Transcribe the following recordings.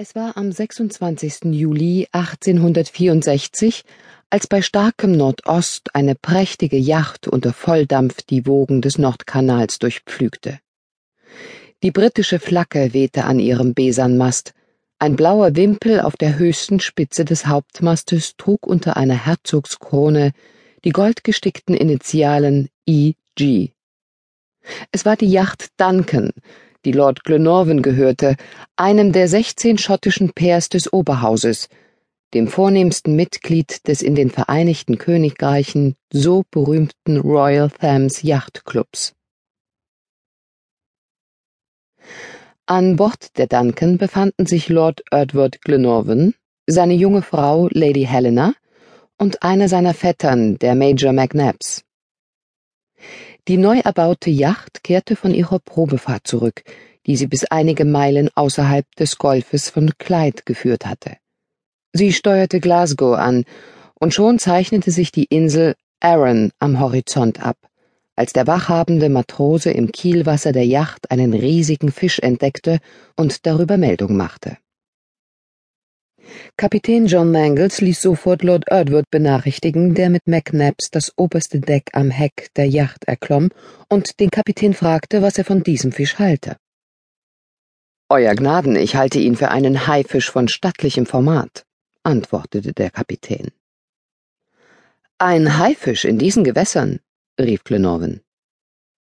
Es war am 26. Juli 1864, als bei starkem Nordost eine prächtige Yacht unter Volldampf die Wogen des Nordkanals durchpflügte. Die britische Flagge wehte an ihrem Besanmast, ein blauer Wimpel auf der höchsten Spitze des Hauptmastes trug unter einer Herzogskrone die goldgestickten Initialen E.G. Es war die Yacht Duncan, die Lord Glenorvan gehörte, einem der sechzehn schottischen Pairs des Oberhauses, dem vornehmsten Mitglied des in den Vereinigten Königreichen so berühmten Royal Thames Yacht Clubs. An Bord der Duncan befanden sich Lord Edward Glenorvan, seine junge Frau Lady Helena und einer seiner Vettern, der Major McNabbs. Die neu erbaute Yacht kehrte von ihrer Probefahrt zurück, die sie bis einige Meilen außerhalb des Golfes von Clyde geführt hatte. Sie steuerte Glasgow an, und schon zeichnete sich die Insel Arran am Horizont ab, als der wachhabende Matrose im Kielwasser der Yacht einen riesigen Fisch entdeckte und darüber Meldung machte. Kapitän John Mangles ließ sofort Lord Erdwood benachrichtigen, der mit McNabbs das oberste Deck am Heck der Yacht erklomm und den Kapitän fragte, was er von diesem Fisch halte. Euer Gnaden, ich halte ihn für einen Haifisch von stattlichem Format, antwortete der Kapitän. Ein Haifisch in diesen Gewässern, rief Glenarvan.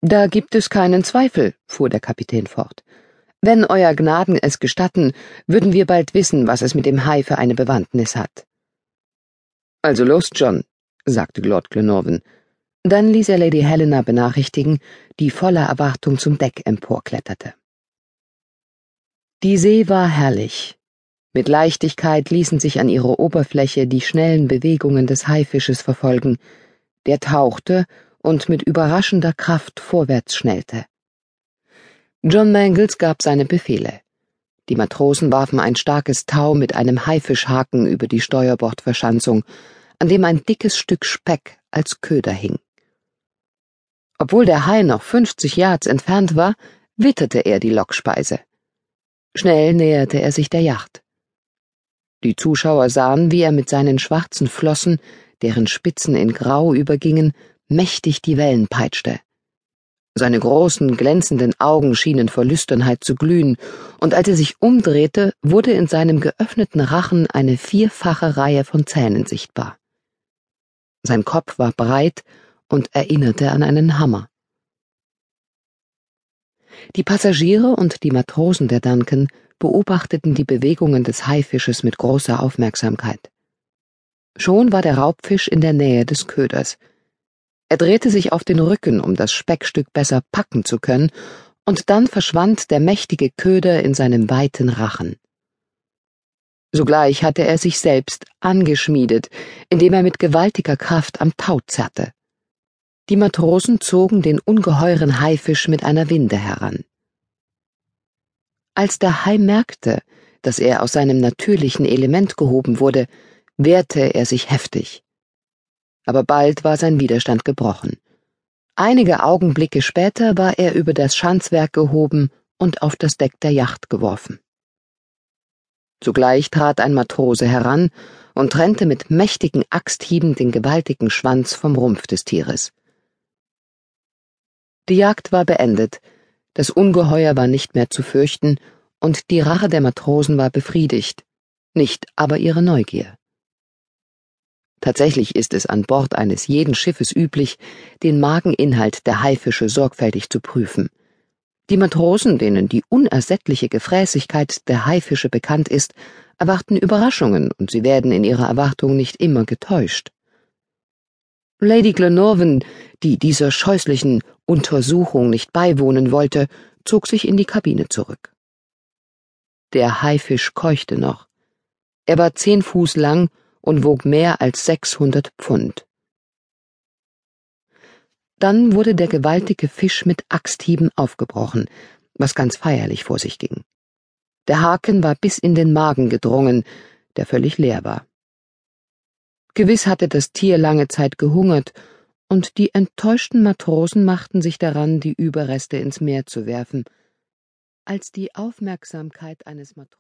Da gibt es keinen Zweifel, fuhr der Kapitän fort. Wenn Euer Gnaden es gestatten, würden wir bald wissen, was es mit dem Hai für eine Bewandtnis hat. Also los, John, sagte Lord Glenorvan. Dann ließ er Lady Helena benachrichtigen, die voller Erwartung zum Deck emporkletterte. Die See war herrlich. Mit Leichtigkeit ließen sich an ihrer Oberfläche die schnellen Bewegungen des Haifisches verfolgen, der tauchte und mit überraschender Kraft vorwärts schnellte. John Mangles gab seine Befehle. Die Matrosen warfen ein starkes Tau mit einem Haifischhaken über die Steuerbordverschanzung, an dem ein dickes Stück Speck als Köder hing. Obwohl der Hai noch fünfzig Yards entfernt war, witterte er die Lockspeise. Schnell näherte er sich der Yacht. Die Zuschauer sahen, wie er mit seinen schwarzen Flossen, deren Spitzen in Grau übergingen, mächtig die Wellen peitschte. Seine großen, glänzenden Augen schienen vor Lüsternheit zu glühen, und als er sich umdrehte, wurde in seinem geöffneten Rachen eine vierfache Reihe von Zähnen sichtbar. Sein Kopf war breit und erinnerte an einen Hammer. Die Passagiere und die Matrosen der Duncan beobachteten die Bewegungen des Haifisches mit großer Aufmerksamkeit. Schon war der Raubfisch in der Nähe des Köders, er drehte sich auf den Rücken, um das Speckstück besser packen zu können, und dann verschwand der mächtige Köder in seinem weiten Rachen. Sogleich hatte er sich selbst angeschmiedet, indem er mit gewaltiger Kraft am Tau zerrte. Die Matrosen zogen den ungeheuren Haifisch mit einer Winde heran. Als der Hai merkte, dass er aus seinem natürlichen Element gehoben wurde, wehrte er sich heftig aber bald war sein Widerstand gebrochen. Einige Augenblicke später war er über das Schanzwerk gehoben und auf das Deck der Yacht geworfen. Zugleich trat ein Matrose heran und trennte mit mächtigen Axthieben den gewaltigen Schwanz vom Rumpf des Tieres. Die Jagd war beendet, das Ungeheuer war nicht mehr zu fürchten, und die Rache der Matrosen war befriedigt, nicht aber ihre Neugier. Tatsächlich ist es an Bord eines jeden Schiffes üblich, den Mageninhalt der Haifische sorgfältig zu prüfen. Die Matrosen, denen die unersättliche Gefräßigkeit der Haifische bekannt ist, erwarten Überraschungen und sie werden in ihrer Erwartung nicht immer getäuscht. Lady Glenorvan, die dieser scheußlichen Untersuchung nicht beiwohnen wollte, zog sich in die Kabine zurück. Der Haifisch keuchte noch. Er war zehn Fuß lang und wog mehr als sechshundert Pfund. Dann wurde der gewaltige Fisch mit Axthieben aufgebrochen, was ganz feierlich vor sich ging. Der Haken war bis in den Magen gedrungen, der völlig leer war. Gewiss hatte das Tier lange Zeit gehungert, und die enttäuschten Matrosen machten sich daran, die Überreste ins Meer zu werfen, als die Aufmerksamkeit eines Matrosen